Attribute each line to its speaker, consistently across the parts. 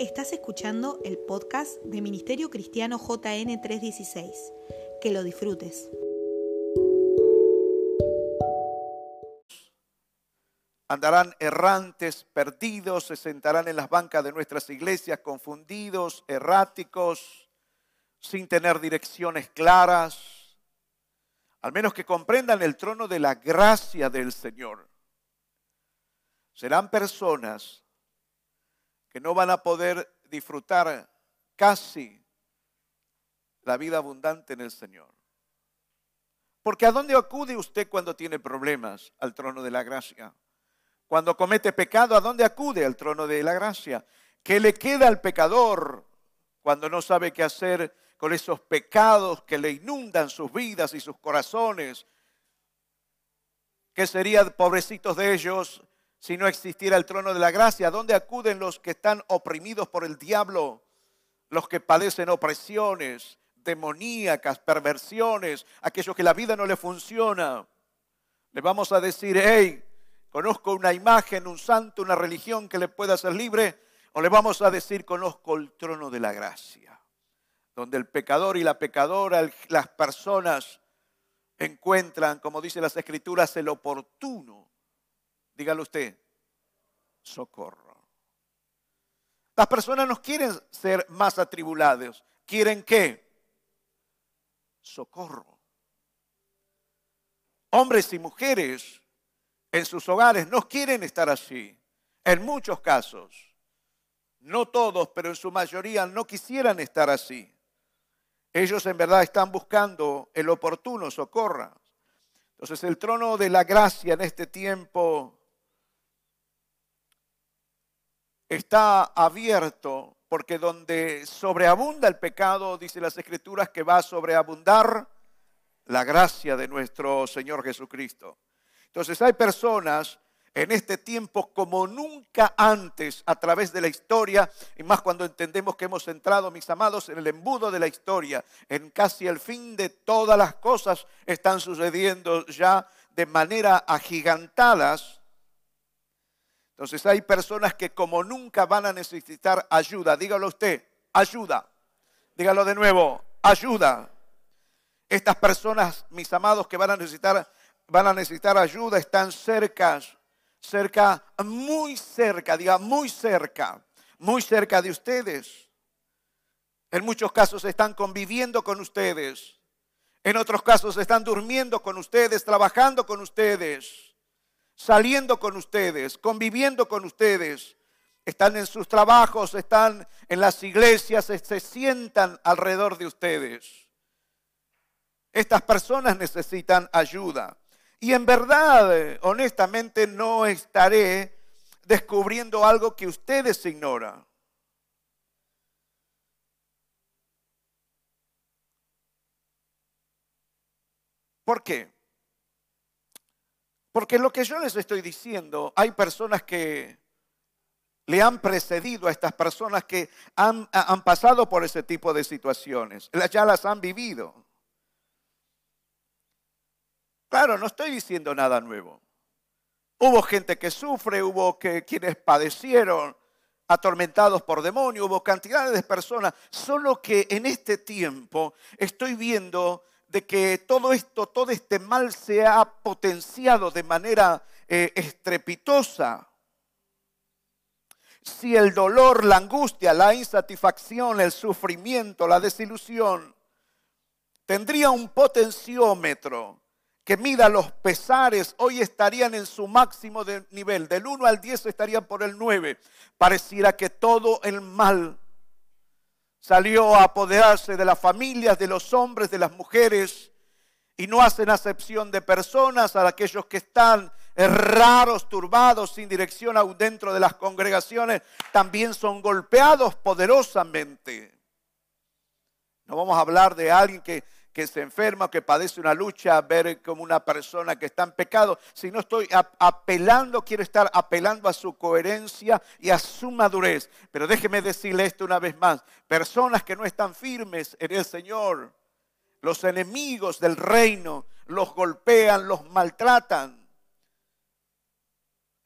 Speaker 1: Estás escuchando el podcast de Ministerio Cristiano JN 316. Que lo disfrutes.
Speaker 2: Andarán errantes, perdidos, se sentarán en las bancas de nuestras iglesias confundidos, erráticos, sin tener direcciones claras, al menos que comprendan el trono de la gracia del Señor. Serán personas que no van a poder disfrutar casi la vida abundante en el Señor. Porque ¿a dónde acude usted cuando tiene problemas? Al trono de la gracia. Cuando comete pecado, ¿a dónde acude? Al trono de la gracia. ¿Qué le queda al pecador cuando no sabe qué hacer con esos pecados que le inundan sus vidas y sus corazones? ¿Qué sería, pobrecitos de ellos, si no existiera el trono de la gracia? ¿A dónde acuden los que están oprimidos por el diablo? Los que padecen opresiones demoníacas, perversiones, aquellos que la vida no le funciona. Le vamos a decir, hey, conozco una imagen, un santo, una religión que le pueda hacer libre, o le vamos a decir, conozco el trono de la gracia, donde el pecador y la pecadora, las personas encuentran, como dice las escrituras, el oportuno, dígalo usted, socorro. Las personas no quieren ser más atribulados, quieren qué? Socorro. Hombres y mujeres en sus hogares no quieren estar así. En muchos casos, no todos, pero en su mayoría no quisieran estar así. Ellos en verdad están buscando el oportuno socorro. Entonces el trono de la gracia en este tiempo está abierto porque donde sobreabunda el pecado, dice las escrituras, que va a sobreabundar la gracia de nuestro Señor Jesucristo. Entonces hay personas en este tiempo como nunca antes a través de la historia, y más cuando entendemos que hemos entrado, mis amados, en el embudo de la historia, en casi el fin de todas las cosas están sucediendo ya de manera agigantadas. Entonces hay personas que como nunca van a necesitar ayuda. Dígalo usted, ayuda. Dígalo de nuevo, ayuda. Estas personas, mis amados, que van a necesitar van a necesitar ayuda, están cerca, cerca, muy cerca, diga muy cerca, muy cerca de ustedes. En muchos casos están conviviendo con ustedes. En otros casos están durmiendo con ustedes, trabajando con ustedes, saliendo con ustedes, conviviendo con ustedes. Están en sus trabajos, están en las iglesias, se sientan alrededor de ustedes. Estas personas necesitan ayuda. Y en verdad, honestamente, no estaré descubriendo algo que ustedes ignoran. ¿Por qué? Porque lo que yo les estoy diciendo, hay personas que le han precedido a estas personas que han, pasado por ese tipo de situaciones, ya las han vivido. Claro, no estoy diciendo nada nuevo. Hubo gente que sufre, hubo que, quienes padecieron atormentados por demonios, hubo cantidades de personas, solo que en este tiempo estoy viendo de que todo esto, todo este mal se ha potenciado de manera eh, estrepitosa. Si el dolor, la angustia, la insatisfacción, el sufrimiento, la desilusión, tendría un potenciómetro que mida los pesares, hoy estarían en su máximo nivel. Del 1 al 10 estarían por el 9. Pareciera que todo el mal salió a apoderarse de las familias, de los hombres, de las mujeres, y no hacen acepción de personas a aquellos que están raros, turbados, sin dirección aún dentro de las congregaciones, también son golpeados poderosamente. No vamos a hablar de alguien que que se enferma, que padece una lucha, ver como una persona que está en pecado, si no estoy apelando, quiero estar apelando a su coherencia y a su madurez. Pero déjeme decirle esto una vez más, personas que no están firmes en el Señor, los enemigos del reino, los golpean, los maltratan.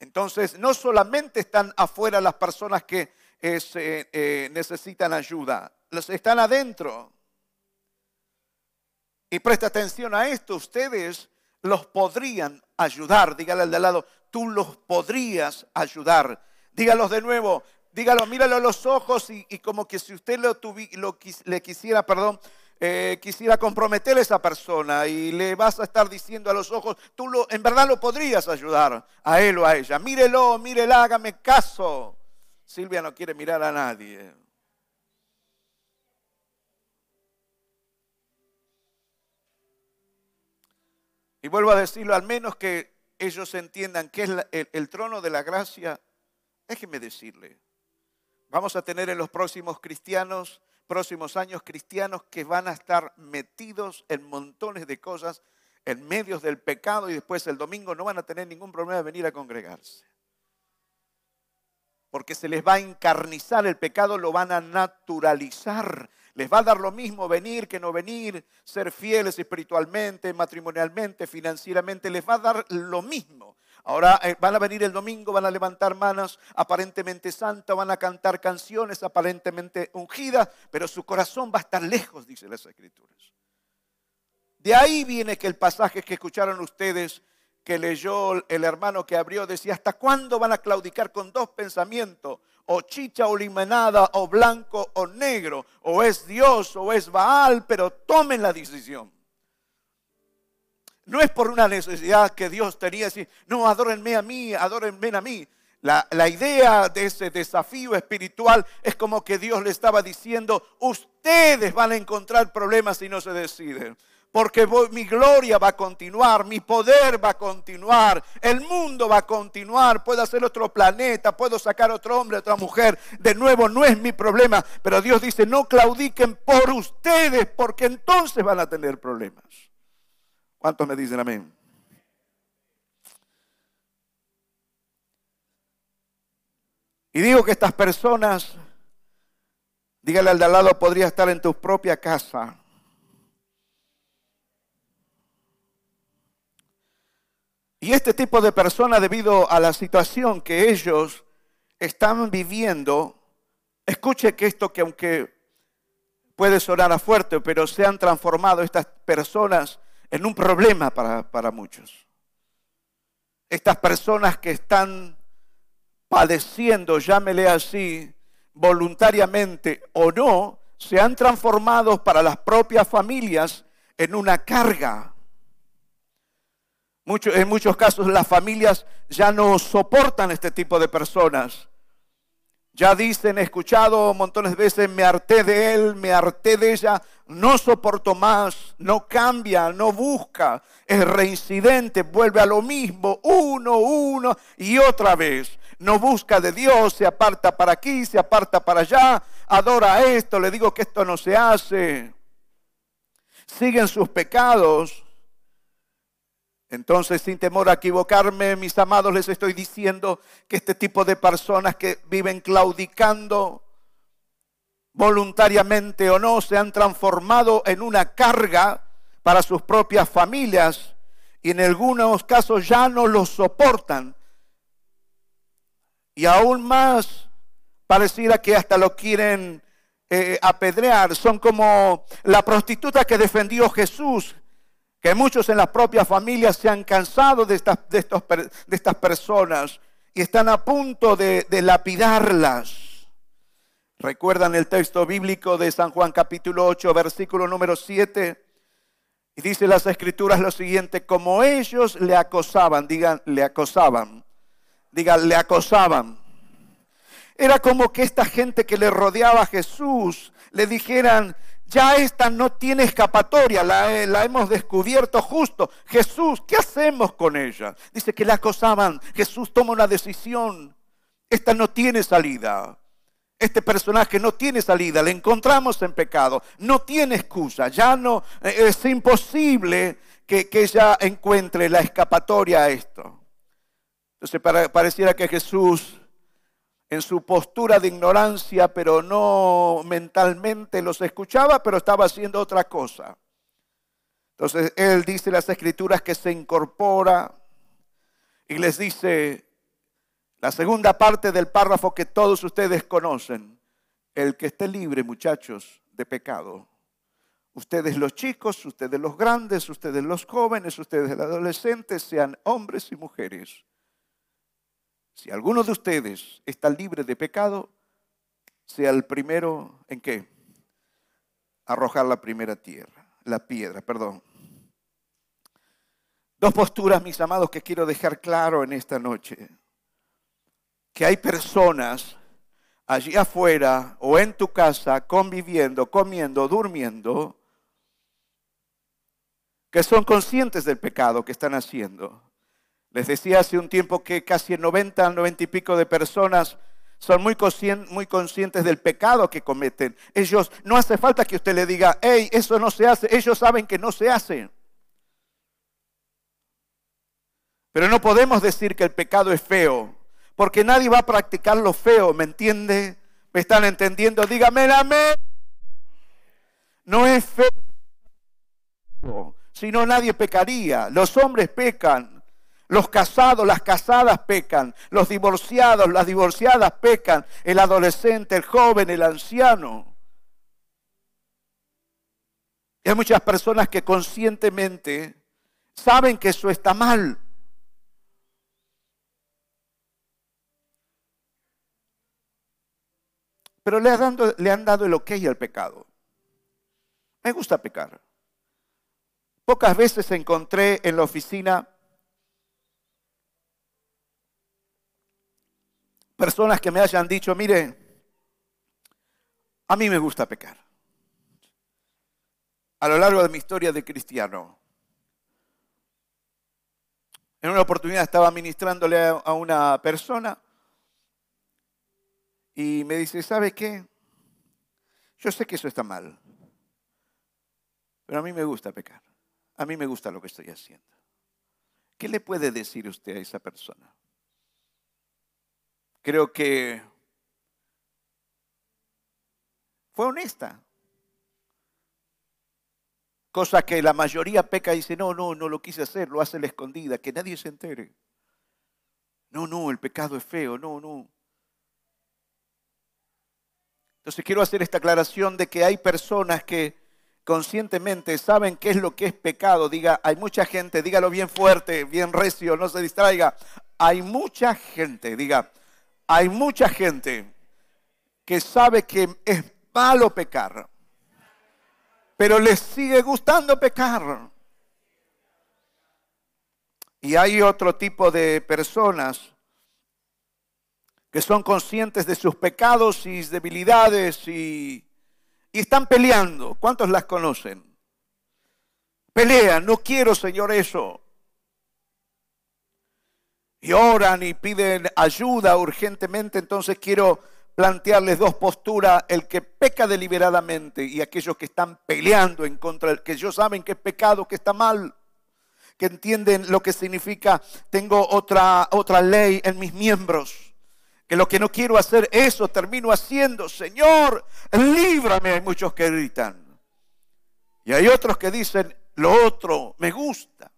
Speaker 2: Entonces, no solamente están afuera las personas que eh, necesitan ayuda. Están adentro. Y presta atención a esto, ustedes los podrían ayudar. Dígale al de lado, tú los podrías ayudar. Dígalos de nuevo, dígalo, míralo a los ojos y, como que si usted lo, lo le quisiera, perdón, eh, quisiera comprometer a esa persona y le vas a estar diciendo a los ojos, tú lo, en verdad lo podrías ayudar a él o a ella. Mírelo, mírela, hágame caso. Silvia no quiere mirar a nadie. Y vuelvo a decirlo, al menos que ellos entiendan que es el, trono de la gracia, déjenme decirle, vamos a tener en los próximos cristianos próximos años cristianos que van a estar metidos en montones de cosas en medios del pecado y después el domingo no van a tener ningún problema de venir a congregarse. Porque se les va a encarnizar el pecado, lo van a naturalizar. Les va a dar lo mismo venir que no venir, ser fieles espiritualmente, matrimonialmente, financieramente, les va a dar lo mismo. Ahora eh, van a venir el domingo, van a levantar manos aparentemente santas, van a cantar canciones aparentemente ungidas, pero su corazón va a estar lejos, dice las Escrituras. De ahí viene que el pasaje que escucharon ustedes, que leyó el hermano que abrió, decía, ¿hasta cuándo van a claudicar con dos pensamientos? O chicha o limonada, o blanco o negro, o es Dios o es Baal, pero tomen la decisión. No es por una necesidad que Dios tenía decir, no, adórenme a mí, adórenme a mí. La, la, idea de ese desafío espiritual es como que Dios le estaba diciendo, ustedes van a encontrar problemas si no se deciden. Porque mi gloria va a continuar, mi poder va a continuar, el mundo va a continuar, puedo hacer otro planeta, puedo sacar otro hombre, otra mujer. De nuevo, no es mi problema, pero Dios dice, no claudiquen por ustedes, porque entonces van a tener problemas. ¿Cuántos me dicen amén? Y digo que estas personas, dígale al de al lado, podría estar en tu propia casa. Y este tipo de personas, debido a la situación que ellos están viviendo, escuche que esto que aunque puede sonar a fuerte, pero se han transformado estas personas en un problema para, muchos. Estas personas que están padeciendo, llámele así, voluntariamente o no, se han transformado para las propias familias en una carga. En muchos casos las familias ya no soportan este tipo de personas. Ya dicen, he escuchado montones de veces, me harté de él, me harté de ella, no soporto más, no cambia, no busca, es reincidente, vuelve a lo mismo, uno, uno y otra vez. No busca de Dios, se aparta para aquí, se aparta para allá, adora esto, le digo que esto no se hace. Siguen sus pecados entonces, sin temor a equivocarme, mis amados, les estoy diciendo que este tipo de personas que viven claudicando voluntariamente o no, se han transformado en una carga para sus propias familias y en algunos casos ya no los soportan. Y aún más, pareciera que hasta lo quieren eh, apedrear. Son como la prostituta que defendió Jesús que muchos en las propias familias se han cansado de estas, de de estas personas y están a punto de, de lapidarlas. ¿Recuerdan el texto bíblico de San Juan capítulo 8, versículo número 7? Y dice las escrituras lo siguiente, como ellos le acosaban, digan, le acosaban, digan, le acosaban. Era como que esta gente que le rodeaba a Jesús le dijeran, ya esta no tiene escapatoria, la, la, hemos descubierto justo. Jesús, ¿qué hacemos con ella? Dice que la acosaban. Jesús toma una decisión. Esta no tiene salida. Este personaje no tiene salida, le encontramos en pecado, no tiene excusa, ya no, eh, es imposible que ella encuentre la escapatoria a esto. Entonces pareciera que Jesús en su postura de ignorancia, pero no mentalmente los escuchaba, pero estaba haciendo otra cosa. Entonces él dice las escrituras que se incorpora y les dice, La segunda parte del párrafo que todos ustedes conocen, el que esté libre, muchachos, de pecado. Ustedes los chicos, ustedes los grandes, ustedes los jóvenes, ustedes los adolescentes, sean hombres y mujeres. Si alguno de ustedes está libre de pecado, sea el primero en qué? Arrojar la primera tierra, la piedra, perdón. Dos posturas, mis amados, que quiero dejar claro en esta noche. Que hay personas allí afuera o en tu casa conviviendo, comiendo, durmiendo, que son conscientes del pecado que están haciendo. Les decía hace un tiempo que casi el 90, 90 y pico de personas son muy, conscientes del pecado que cometen. Ellos, no hace falta que usted le diga, hey, eso no se hace. Ellos saben que no se hace. Pero no podemos decir que el pecado es feo, porque nadie va a practicar lo feo, ¿me entiende? ¿Me están entendiendo? Dígame amén. No es feo, si no nadie pecaría. Los hombres pecan, los casados, las casadas pecan, los divorciados, las divorciadas pecan, el adolescente, el joven, el anciano. Y hay muchas personas que conscientemente saben que eso está mal. Pero le han, dado, le han dado el ok al pecado. Me gusta pecar. Pocas veces encontré en la oficina personas que me hayan dicho, mire, a mí me gusta pecar. A lo largo de mi historia de cristiano, en una oportunidad estaba ministrándole a una persona y me dice, ¿sabe qué? Yo sé que eso está mal, pero a mí me gusta pecar. A mí me gusta lo que estoy haciendo. ¿Qué le puede decir usted a esa persona? Creo que fue honesta. Cosa que la mayoría peca y dice, no, no, no lo quise hacer, lo hace la escondida, que nadie se entere. No, no, el pecado es feo, no, no. Entonces quiero hacer esta aclaración de que hay personas que conscientemente saben qué es lo que es pecado. Diga, hay mucha gente, dígalo bien fuerte, bien recio, no se distraiga. Hay mucha gente, diga, hay mucha gente que sabe que es malo pecar, pero les sigue gustando pecar. Y hay otro tipo de personas que son conscientes de sus pecados y debilidades y, están peleando. ¿Cuántos las conocen? Pelean, no quiero, Señor, eso. Y oran y piden ayuda urgentemente. Entonces quiero plantearles dos posturas, el que peca deliberadamente y aquellos que están peleando en contra del que ellos saben que es pecado, que está mal, que entienden lo que significa, tengo otra, otra ley en mis miembros que lo que no quiero hacer, eso termino haciendo. Señor, líbrame. Hay muchos que gritan. Y hay otros que dicen, lo otro me gusta.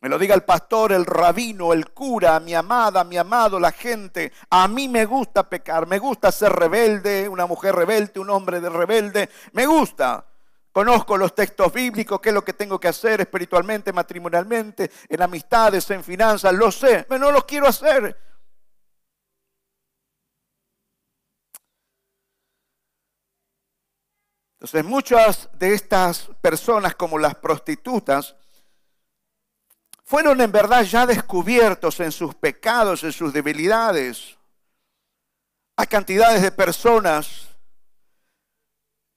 Speaker 2: Me lo diga el pastor, el rabino, el cura, mi amada, mi amado, la gente. A mí me gusta pecar, me gusta ser rebelde, una mujer rebelde, un hombre de rebelde. Me gusta. Conozco los textos bíblicos, qué es lo que tengo que hacer espiritualmente, matrimonialmente, en amistades, en finanzas, lo sé, pero no lo quiero hacer. Entonces muchas de estas personas, como las prostitutas, fueron en verdad ya descubiertos en sus pecados, en sus debilidades. Hay cantidades de personas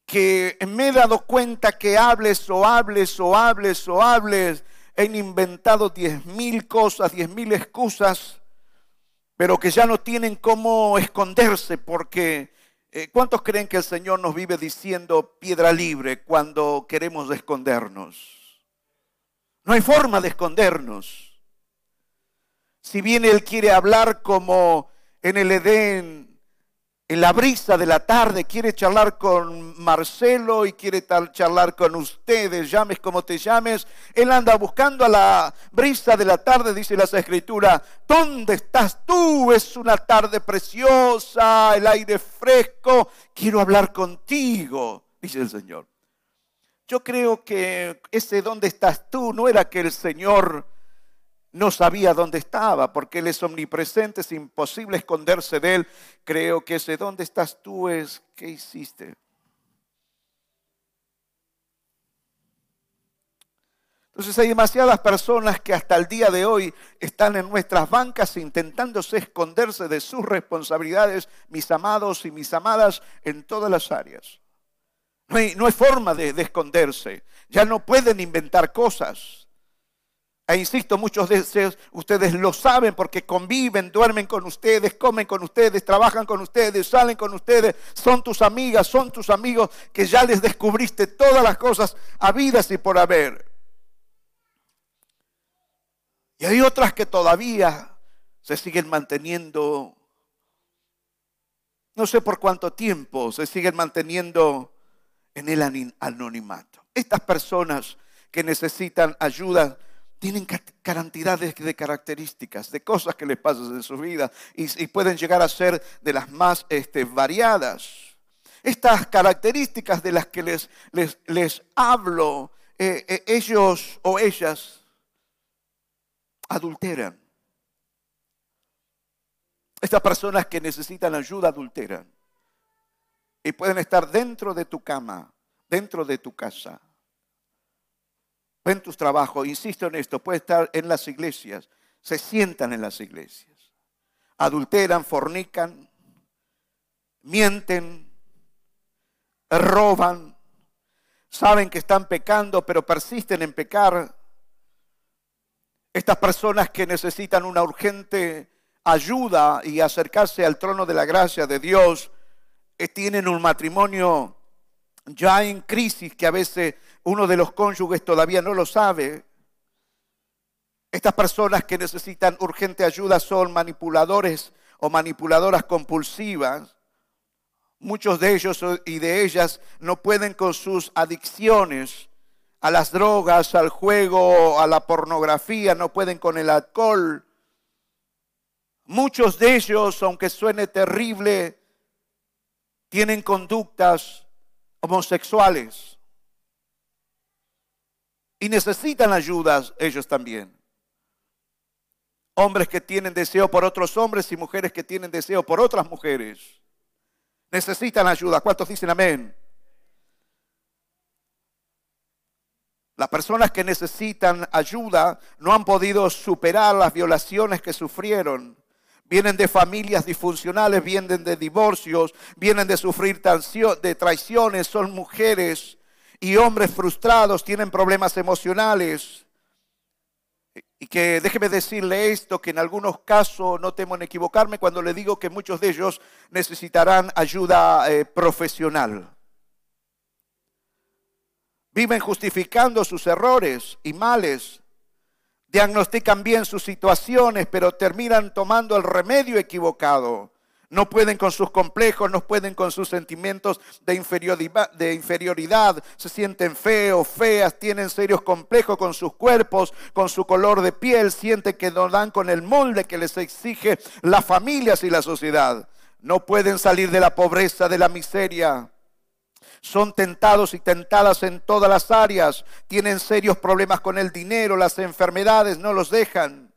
Speaker 2: que me he dado cuenta que hables o hables o hables o hables, han inventado diez mil cosas, diez mil excusas, pero que ya no tienen cómo esconderse porque eh, ¿Cuántos creen que el Señor nos vive diciendo piedra libre cuando queremos escondernos? No hay forma de escondernos. Si bien Él quiere hablar como en el Edén, en la brisa de la tarde, quiere charlar con Marcelo y quiere charlar con ustedes, llames como te llames. Él anda buscando a la brisa de la tarde, dice las escrituras. ¿Dónde estás tú? Es una tarde preciosa, el aire fresco. Quiero hablar contigo, dice el Señor. Yo creo que ese dónde estás tú no era que el Señor no sabía dónde estaba, porque Él es omnipresente, es imposible esconderse de Él. Creo que ese dónde estás tú es, ¿qué hiciste? Entonces hay demasiadas personas que hasta el día de hoy están en nuestras bancas intentándose esconderse de sus responsabilidades, mis amados y mis amadas, en todas las áreas. No hay, forma de, de esconderse. Ya no pueden inventar cosas. E insisto, muchos de ustedes lo saben porque conviven, duermen con ustedes, comen con ustedes, trabajan con ustedes, salen con ustedes, son tus amigas, son tus amigos que ya les descubriste todas las cosas habidas y por haber. Y hay otras que todavía se siguen manteniendo, no sé por cuánto tiempo, se siguen manteniendo en el anonimato. Estas personas que necesitan ayuda, tienen cantidades de características, de cosas que les pasan en su vida y, pueden llegar a ser de las más este, variadas. Estas características de las que les, les, hablo, eh, eh, ellos o ellas adulteran. Estas personas que necesitan ayuda adulteran. Y pueden estar dentro de tu cama, dentro de tu casa en tus trabajos, insisto en esto, puede estar en las iglesias, se sientan en las iglesias, adulteran, fornican, mienten, roban, saben que están pecando, pero persisten en pecar. Estas personas que necesitan una urgente ayuda y acercarse al trono de la gracia de Dios, tienen un matrimonio ya en crisis que a veces uno de los cónyuges todavía no lo sabe. Estas personas que necesitan urgente ayuda son manipuladores o manipuladoras compulsivas. Muchos de ellos y de ellas no pueden con sus adicciones a las drogas, al juego, a la pornografía, no pueden con el alcohol. Muchos de ellos, aunque suene terrible, tienen conductas homosexuales. Y necesitan ayuda ellos también. Hombres que tienen deseo por otros hombres y mujeres que tienen deseo por otras mujeres. Necesitan ayuda. ¿Cuántos dicen amén? Las personas que necesitan ayuda no han podido superar las violaciones que sufrieron. Vienen de familias disfuncionales, vienen de divorcios, vienen de sufrir de traiciones, son mujeres y hombres frustrados, tienen problemas emocionales. Y que déjeme decirle esto, que en algunos casos no temo en equivocarme cuando le digo que muchos de ellos necesitarán ayuda eh, profesional. Viven justificando sus errores y males diagnostican bien sus situaciones, pero terminan tomando el remedio equivocado. No pueden con sus complejos, no pueden con sus sentimientos de inferioridad, se sienten feos, feas, tienen serios complejos con sus cuerpos, con su color de piel, sienten que no dan con el molde que les exige las familias y la sociedad. No pueden salir de la pobreza, de la miseria. Son tentados y tentadas en todas las áreas. Tienen serios problemas con el dinero, las enfermedades no los dejan.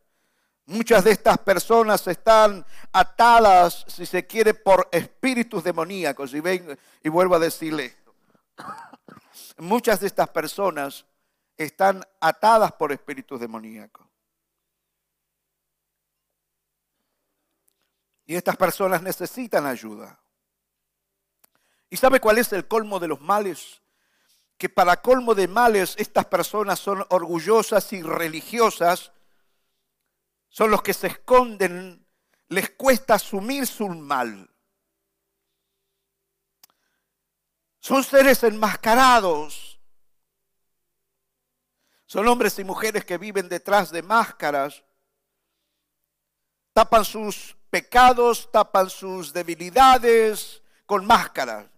Speaker 2: Muchas de estas personas están atadas, si se quiere, por espíritus demoníacos. Y, ven, y vuelvo a decirle. Muchas de estas personas están atadas por espíritus demoníacos. Y estas personas necesitan ayuda. ¿Y sabe cuál es el colmo de los males? Que para colmo de males estas personas son orgullosas y religiosas, son los que se esconden, les cuesta asumir su mal. Son seres enmascarados. Son hombres y mujeres que viven detrás de máscaras. tapan sus pecados, tapan sus debilidades con máscaras.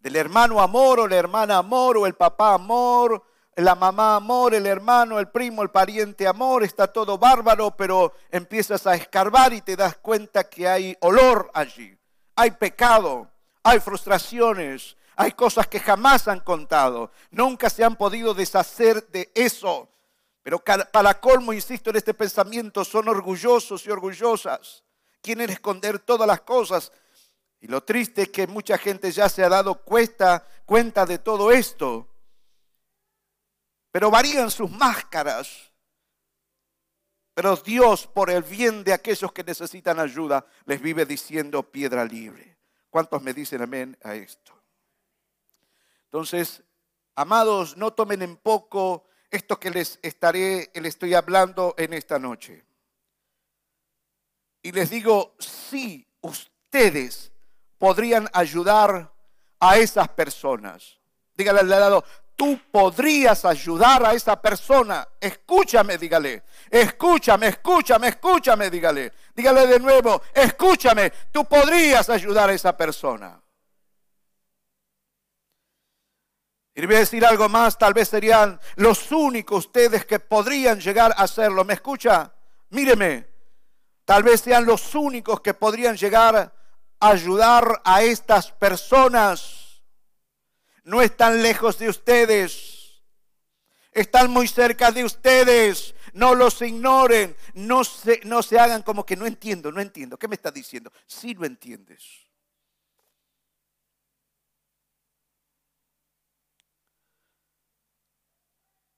Speaker 2: Del hermano amor o la hermana amor o el papá amor, la mamá amor, el hermano, el primo, el pariente amor, está todo bárbaro, pero empiezas a escarbar y te das cuenta que hay olor allí, hay pecado, hay frustraciones, hay cosas que jamás han contado, nunca se han podido deshacer de eso. Pero para colmo, insisto en este pensamiento, son orgullosos y orgullosas. Quieren esconder todas las cosas. Y lo triste es que mucha gente ya se ha dado cuenta, cuenta de todo esto. Pero varían sus máscaras. Pero Dios, por el bien de aquellos que necesitan ayuda, les vive diciendo piedra libre. ¿Cuántos me dicen amén a esto? Entonces, amados, no tomen en poco esto que les estaré, les estoy hablando en esta noche. Y les digo, sí, ustedes podrían ayudar a esas personas. Dígale al lado, tú podrías ayudar a esa persona. Escúchame, dígale. Escúchame, escúchame, escúchame, dígale. Dígale de nuevo, escúchame, tú podrías ayudar a esa persona. Y voy a decir algo más, tal vez serían los únicos ustedes que podrían llegar a hacerlo. ¿Me escucha? Míreme, tal vez sean los únicos que podrían llegar ayudar a estas personas. No están lejos de ustedes, están muy cerca de ustedes. No los ignoren, no se, no se hagan como que no entiendo, no entiendo. ¿Qué me está diciendo? Sí lo entiendes.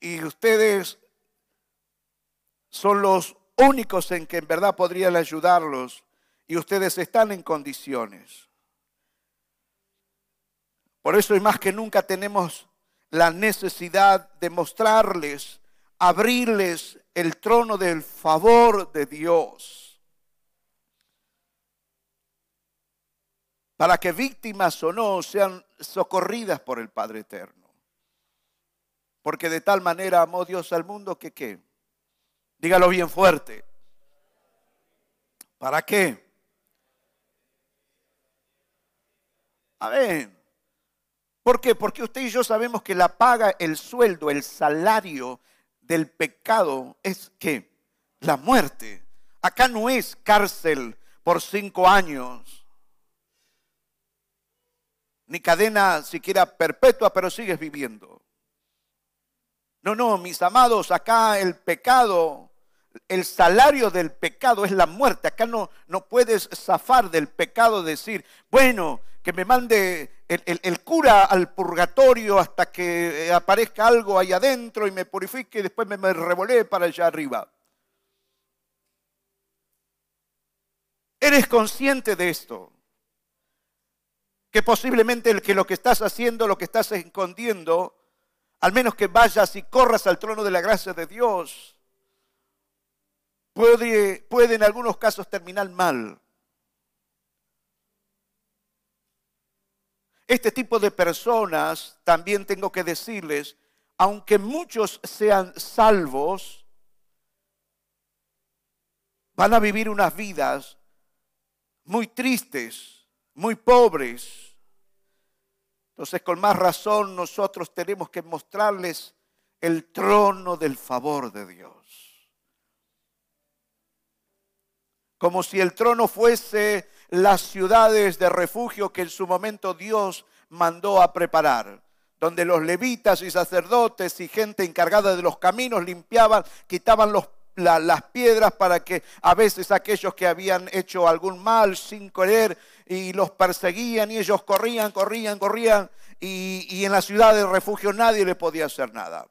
Speaker 2: y ustedes son los únicos en que en verdad podrían ayudarlos y ustedes están en condiciones. Por eso y más que nunca tenemos la necesidad de mostrarles, abrirles el trono del favor de Dios. Para que víctimas o no sean socorridas por el Padre Eterno. Porque de tal manera amó Dios al mundo que qué. Dígalo bien fuerte. ¿Para qué? Amén. ¿Por qué? Porque usted y yo sabemos que la paga, el sueldo, el salario del pecado es qué? La muerte. Acá no es cárcel por cinco años, ni cadena siquiera perpetua, pero sigues viviendo. No, no, mis amados, acá el pecado, el salario del pecado es la muerte. Acá no, no puedes zafar del pecado, decir, bueno, que me mande el, cura al purgatorio hasta que eh, aparezca algo ahí adentro y me purifique y después me, me revolé para allá arriba. ¿Eres consciente de esto? Que posiblemente el que lo que estás haciendo, lo que estás escondiendo, al menos que vayas y corras al trono de la gracia de Dios, puede, en algunos casos terminar mal. Este tipo de personas, también tengo que decirles, aunque muchos sean salvos, van a vivir unas vidas muy tristes, muy pobres, entonces, con más razón, nosotros tenemos que mostrarles el trono del favor de Dios. Como si el trono fuese las ciudades de refugio que en su momento Dios mandó a preparar, donde los levitas y sacerdotes y gente encargada de los caminos limpiaban, quitaban las piedras para que a veces aquellos que habían hecho algún mal sin querer y los perseguían y ellos corrían, corrían, corrían y, y en la ciudad de refugio nadie le podía hacer nada.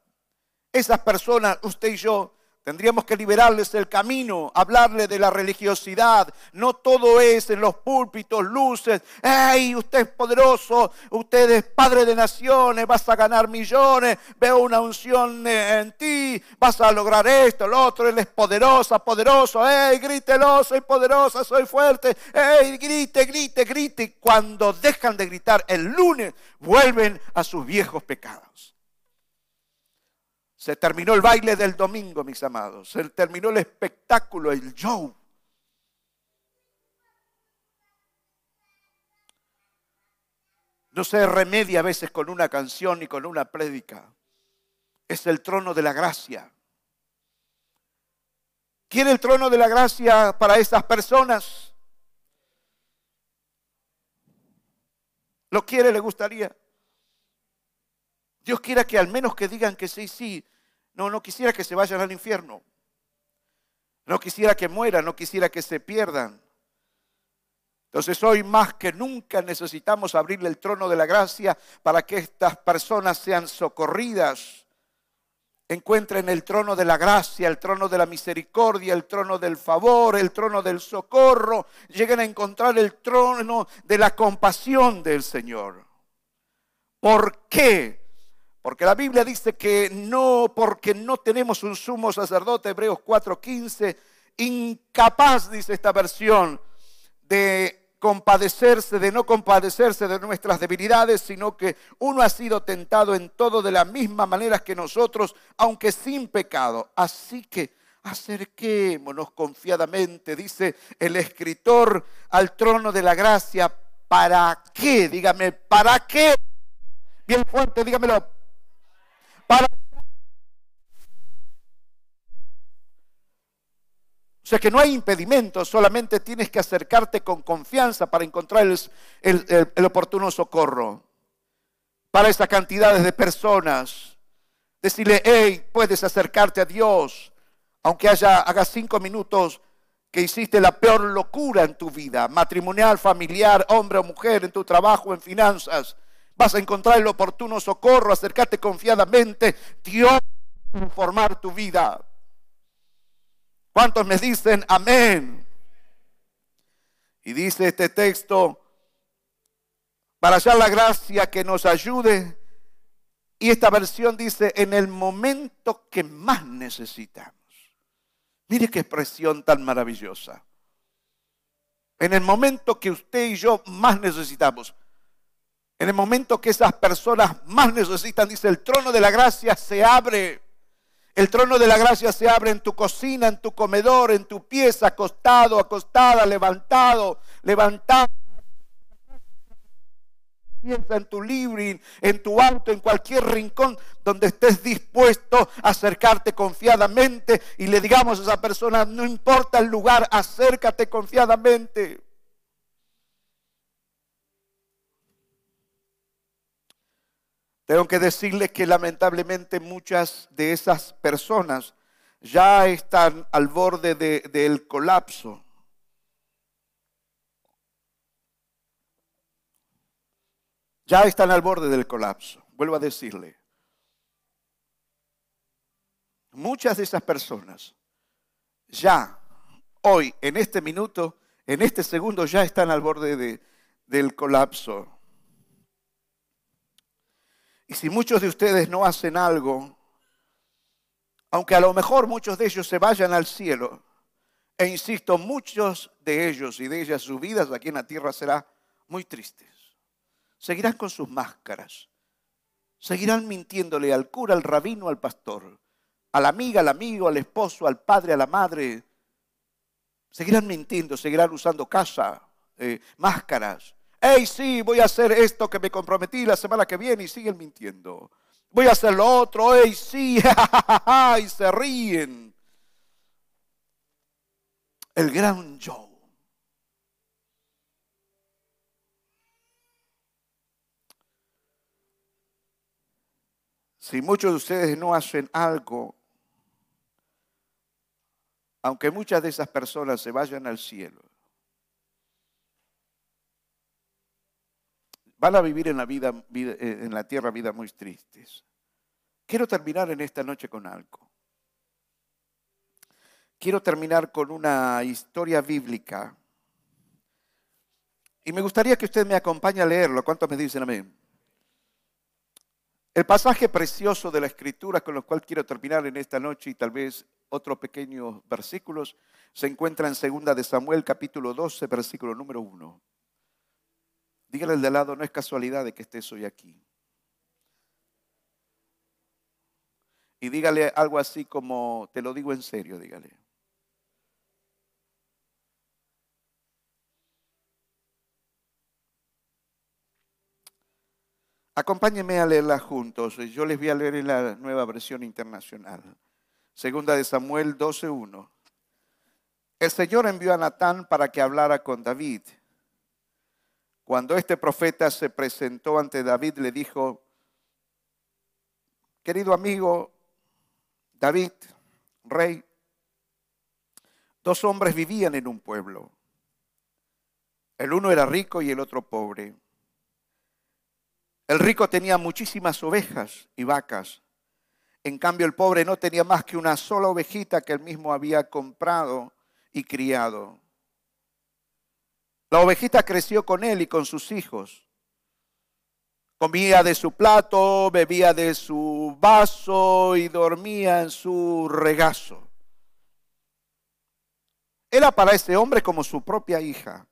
Speaker 2: Esas personas, usted y yo, Tendríamos que liberarles el camino, hablarle de la religiosidad. No todo es en los púlpitos, luces. ¡Ey, usted es poderoso! Usted es padre de naciones, vas a ganar millones. Veo una unción en ti, vas a lograr esto, lo otro. Él es poderosa, poderoso. ¡Ey, grítelo! Soy poderosa, soy fuerte. ¡Ey, grite, grite, grite! Cuando dejan de gritar el lunes, vuelven a sus viejos pecados. Se terminó el baile del domingo, mis amados. Se terminó el espectáculo, el show. No se remedia a veces con una canción ni con una prédica. Es el trono de la gracia. ¿Quiere el trono de la gracia para esas personas? ¿Lo quiere? ¿Le gustaría? Dios quiera que al menos que digan que sí, sí. No, no quisiera que se vayan al infierno. No quisiera que mueran, no quisiera que se pierdan. Entonces hoy más que nunca necesitamos abrirle el trono de la gracia para que estas personas sean socorridas, encuentren el trono de la gracia, el trono de la misericordia, el trono del favor, el trono del socorro, lleguen a encontrar el trono de la compasión del Señor. ¿Por qué? Porque la Biblia dice que no, porque no tenemos un sumo sacerdote, Hebreos 4:15, incapaz, dice esta versión, de compadecerse, de no compadecerse de nuestras debilidades, sino que uno ha sido tentado en todo de la misma manera que nosotros, aunque sin pecado. Así que acerquémonos confiadamente, dice el escritor, al trono de la gracia. ¿Para qué? Dígame, ¿para qué? Bien fuerte, dígamelo. O sea que no hay impedimento, solamente tienes que acercarte con confianza para encontrar el, oportuno socorro. Para esas cantidades de personas, decirle, hey, puedes acercarte a Dios, aunque haya, hagas cinco minutos que hiciste la peor locura en tu vida, matrimonial, familiar, hombre o mujer, en tu trabajo, en finanzas. Vas a encontrar el oportuno socorro, acercarte confiadamente. Dios va a formar tu vida. ¿Cuántos me dicen amén? Y dice este texto, para hallar la gracia que nos ayude. Y esta versión dice, en el momento que más necesitamos. Mire qué expresión tan maravillosa. En el momento que usted y yo más necesitamos. En el momento que esas personas más necesitan, dice, el trono de la gracia se abre. El trono de la gracia se abre en tu cocina, en tu comedor, en tu pieza, acostado, acostada, levantado, levantado. Piensa en tu living, en tu auto, en cualquier rincón donde estés dispuesto a acercarte confiadamente y le digamos a esa persona, no importa el lugar, acércate confiadamente. Tengo que decirles que lamentablemente muchas de esas personas ya están al borde del colapso. Ya están al borde del colapso. Vuelvo a decirle. Muchas de esas personas ya hoy, en este minuto, en este segundo, ya están al borde del colapso. Y si muchos de ustedes no hacen algo, aunque a lo mejor muchos de ellos se vayan al cielo, e insisto, muchos de ellos y de ellas sus vidas aquí en la tierra será muy tristes. Seguirán con sus máscaras. Seguirán mintiéndole al cura, al rabino, al pastor, a la amiga, al amigo, al esposo, al padre, a la madre. Seguirán mintiendo, seguirán usando casa, eh, máscaras, hey, sí, voy a hacer esto que me comprometí la semana que viene y siguen mintiendo. Voy a hacer lo otro, hey, sí, y se ríen. El gran yo. Si muchos de ustedes no hacen algo, aunque muchas de esas personas se vayan al cielo, van a vivir en la, vida, eh, en la tierra vidas muy tristes. Quiero terminar en esta noche con algo. Quiero terminar con una historia bíblica. Y me gustaría que usted me acompañe a leerlo. ¿Cuántos me dicen amén? El pasaje precioso de la escritura con el cual quiero terminar en esta noche y tal vez otros pequeños versículos se encuentra en 2 de Samuel capítulo 12, versículo número 1. Dígale al de lado, no es casualidad de que estés hoy aquí. Y dígale algo así como, te lo digo en serio, dígale. Acompáñenme a leerla juntos. Yo les voy a leer en la nueva versión internacional. Segunda de Samuel 12.1. El Señor envió a Natán para que hablara con David. Cuando este profeta se presentó ante David, le dijo, querido amigo David, rey, dos hombres vivían en un pueblo. El uno era rico y el otro pobre. El rico tenía muchísimas ovejas y vacas. En cambio, el pobre no tenía más que una sola ovejita que él mismo había comprado y criado. La ovejita creció con él y con sus hijos. Comía de su plato, bebía de su vaso y dormía en su regazo. Era para ese hombre como su propia hija.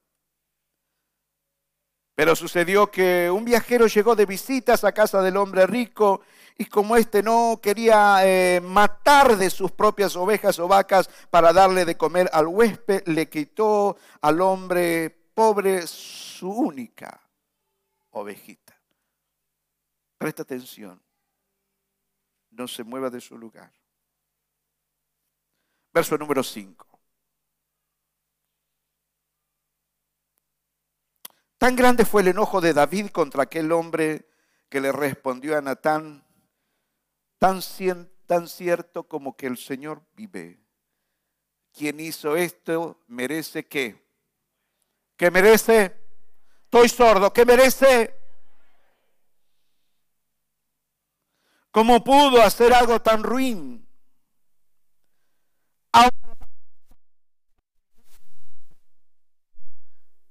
Speaker 2: Pero sucedió que un viajero llegó de visitas a casa del hombre rico y como éste no quería eh, matar de sus propias ovejas o vacas para darle de comer al huésped, le quitó al hombre pobre su única ovejita. Presta atención, no se mueva de su lugar. Verso número 5. Tan grande fue el enojo de David contra aquel hombre que le respondió a Natán, tan, tan cierto como que el Señor vive. Quien hizo esto merece qué? ¿Qué merece? Estoy sordo, ¿qué merece? ¿Cómo pudo hacer algo tan ruin?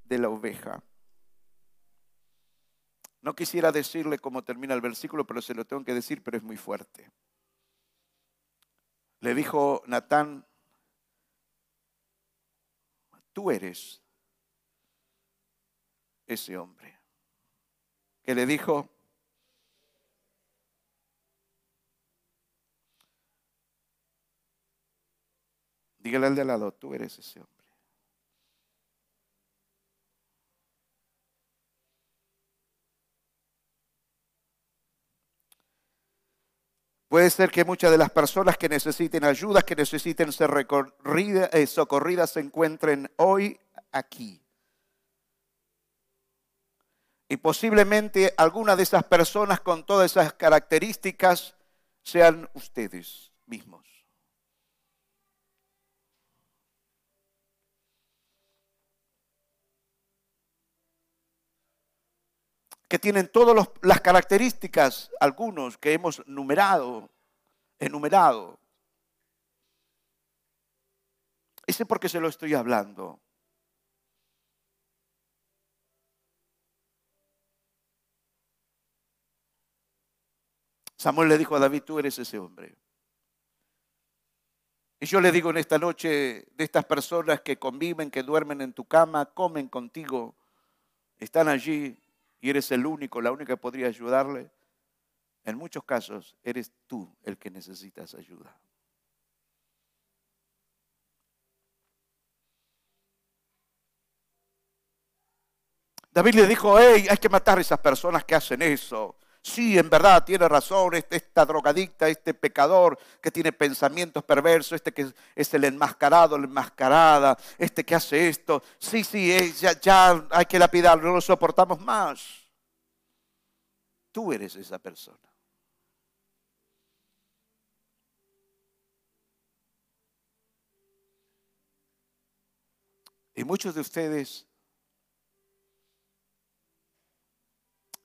Speaker 2: De la oveja. No quisiera decirle cómo termina el versículo, pero se lo tengo que decir, pero es muy fuerte. Le dijo Natán, tú eres ese hombre. Que le dijo, dígale al de al lado, tú eres ese hombre. Puede ser que muchas de las personas que necesiten ayuda, que necesiten ser eh, socorridas, se encuentren hoy aquí. Y posiblemente alguna de esas personas con todas esas características sean ustedes mismos. que tienen todas las características, algunos que hemos numerado, enumerado. Ese por qué se lo estoy hablando. Samuel le dijo a David, tú eres ese hombre. Y yo le digo en esta noche de estas personas que conviven, que duermen en tu cama, comen contigo, están allí, y eres el único, la única que podría ayudarle, en muchos casos eres tú el que necesitas ayuda. David le dijo, hey, hay que matar a esas personas que hacen eso. Sí, en verdad, tiene razón, este, esta drogadicta, este pecador que tiene pensamientos perversos, este que es el enmascarado, la enmascarada, este que hace esto. Sí, sí, eh, ya, ya hay que lapidarlo, no lo soportamos más. Tú eres esa persona. Y muchos de ustedes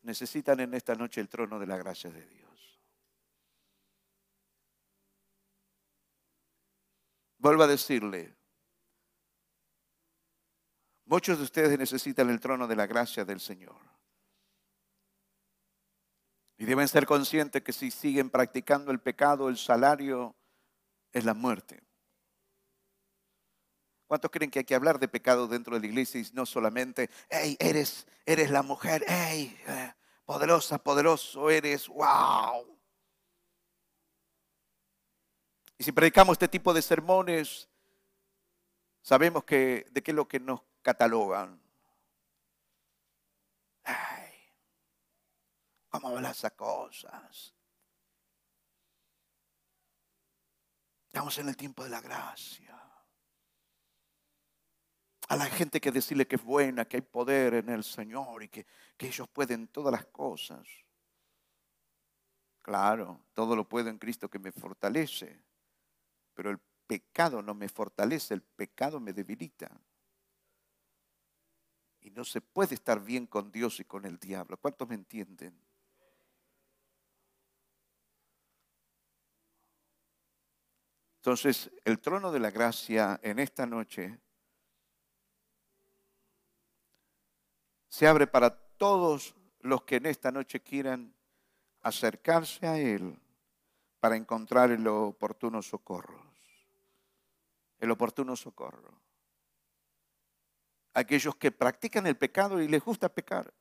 Speaker 2: necesitan en esta noche el trono de la gracia de Dios. Vuelvo a decirle, muchos de ustedes necesitan el trono de la gracia del Señor. Y deben ser conscientes que si siguen practicando el pecado, el salario es la muerte. ¿Cuántos creen que hay que hablar de pecado dentro de la iglesia y no solamente, hey, eres, eres la mujer, hey, eh, poderosa, poderoso eres, wow? Y si predicamos este tipo de sermones, sabemos que de qué es lo que nos catalogan. ¿Cómo hablas esas cosas? Estamos en el tiempo de la gracia. A la gente que decirle que es buena, que hay poder en el Señor y que, que ellos pueden todas las cosas. Claro, todo lo puedo en Cristo que me fortalece, pero el pecado no me fortalece, el pecado me debilita. Y no se puede estar bien con Dios y con el diablo. ¿Cuántos me entienden? Entonces, el trono de la gracia en esta noche se abre para todos los que en esta noche quieran acercarse a Él para encontrar el oportuno socorro. El oportuno socorro. Aquellos que practican el pecado y les gusta pecar.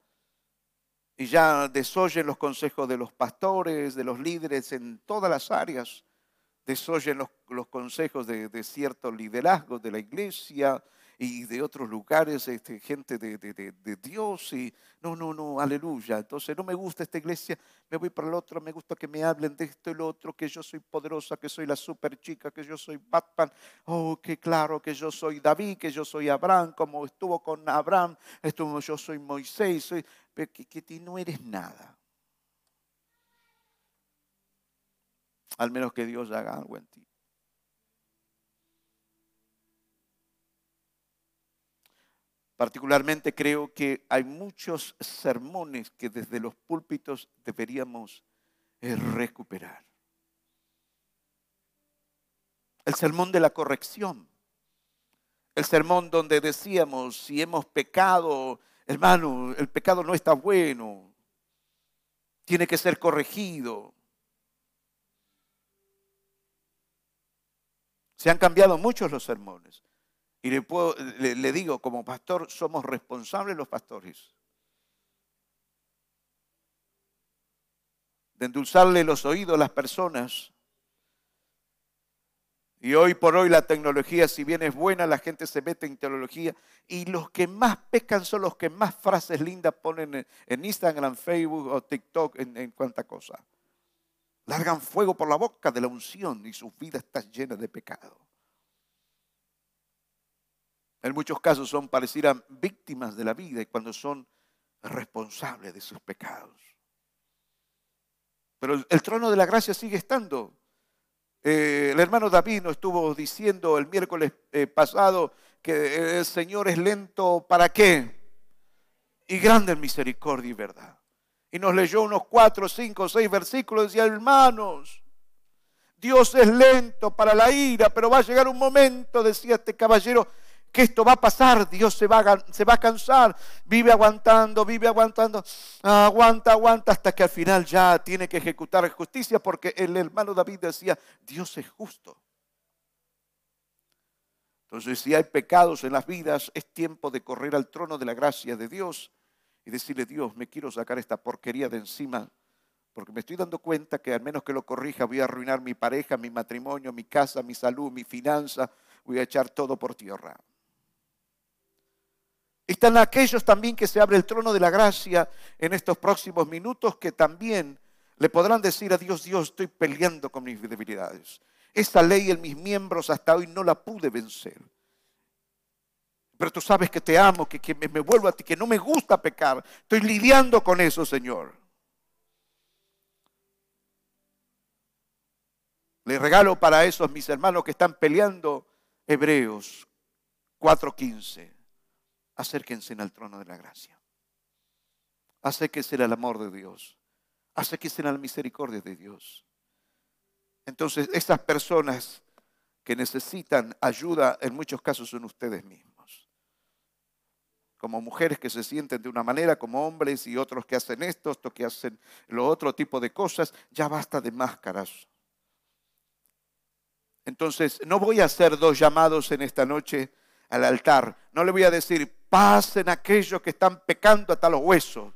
Speaker 2: Y ya desoyen los consejos de los pastores, de los líderes en todas las áreas desoyen los, consejos de, de ciertos liderazgos de la iglesia y de otros lugares, este, gente de, de, Dios y no, no, no, aleluya. Entonces no me gusta esta iglesia, me voy para el otro, me gusta que me hablen de esto y lo otro, que yo soy poderosa, que soy la super chica, que yo soy Batman, oh, que claro, que yo soy David, que yo soy Abraham, como estuvo con Abraham, estuvo, yo soy Moisés, soy, que, que no eres nada. al menos que Dios haga algo en ti. Particularmente creo que hay muchos sermones que desde los púlpitos deberíamos eh, recuperar. El sermón de la corrección. El sermón donde decíamos, si hemos pecado, hermano, el pecado no está bueno, tiene que ser corregido. Se han cambiado muchos los sermones. Y le, puedo, le, digo, como pastor, somos responsables los pastores. De endulzarle los oídos a las personas. Y hoy por hoy la tecnología, si bien es buena, la gente se mete en teología. Y los que más pecan son los que más frases lindas ponen en Instagram, Facebook o TikTok, en, en cuanta cosa largan fuego por la boca de la unción y su vida está llena de pecado. En muchos casos son parecieran víctimas de la vida y cuando son responsables de sus pecados. Pero el, trono de la gracia sigue estando. Eh, el hermano David nos estuvo diciendo el miércoles eh, pasado que el Señor es lento para qué? Y grande en misericordia y verdad y nos leyó unos cuatro, cinco, seis versículos. Decía, hermanos, Dios es lento para la ira, pero va a llegar un momento, decía este caballero, que esto va a pasar, Dios se va a, cansar, vive aguantando, vive aguantando, aguanta, aguanta, hasta que al final ya tiene que ejecutar justicia, porque el hermano David decía, Dios es justo. Entonces, si hay pecados en las vidas, es tiempo de correr al trono de la gracia de Dios y decirle, Dios, me quiero sacar esta porquería de encima, porque me estoy dando cuenta que al menos que lo corrija voy a arruinar mi pareja, mi matrimonio, mi casa, mi salud, mi finanza, voy a echar todo por tierra. Están aquellos también que se abre el trono de la gracia en estos próximos minutos que también le podrán decir a Dios, Dios, estoy peleando con mis debilidades. Esta ley en mis miembros hasta hoy no la pude vencer. Pero tú sabes que te amo, que, me, me vuelvo a ti, que no me gusta pecar. Estoy lidiando con eso, Señor. Le regalo para esos mis hermanos que están peleando Hebreos 4:15. Acérquense al trono de la gracia. Acérquense al amor de Dios. Acérquense a la misericordia de Dios. Entonces, estas personas que necesitan ayuda en muchos casos son ustedes mismos como mujeres que se sienten de una manera, como hombres y otros que hacen esto, otros que hacen lo otro tipo de cosas, ya basta de máscaras. Entonces, no voy a hacer dos llamados en esta noche al altar. No le voy a decir, pasen aquellos que están pecando hasta los huesos.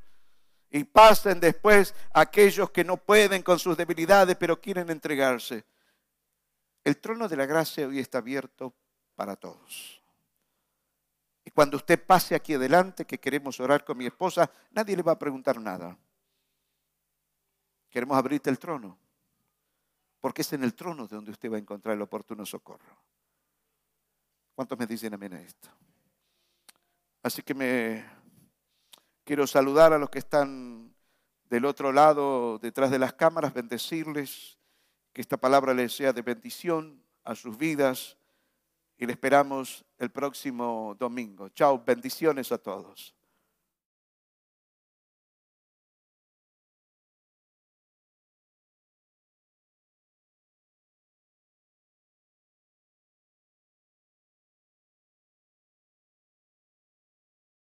Speaker 2: Y pasen después aquellos que no pueden con sus debilidades, pero quieren entregarse. El trono de la gracia hoy está abierto para todos. Y cuando usted pase aquí adelante, que queremos orar con mi esposa, nadie le va a preguntar nada. Queremos abrirte el trono, porque es en el trono de donde usted va a encontrar el oportuno socorro. ¿Cuántos me dicen amén a esto? Así que me quiero saludar a los que están del otro lado, detrás de las cámaras, bendecirles, que esta palabra les sea de bendición a sus vidas y le esperamos el próximo domingo. Chao, bendiciones a todos.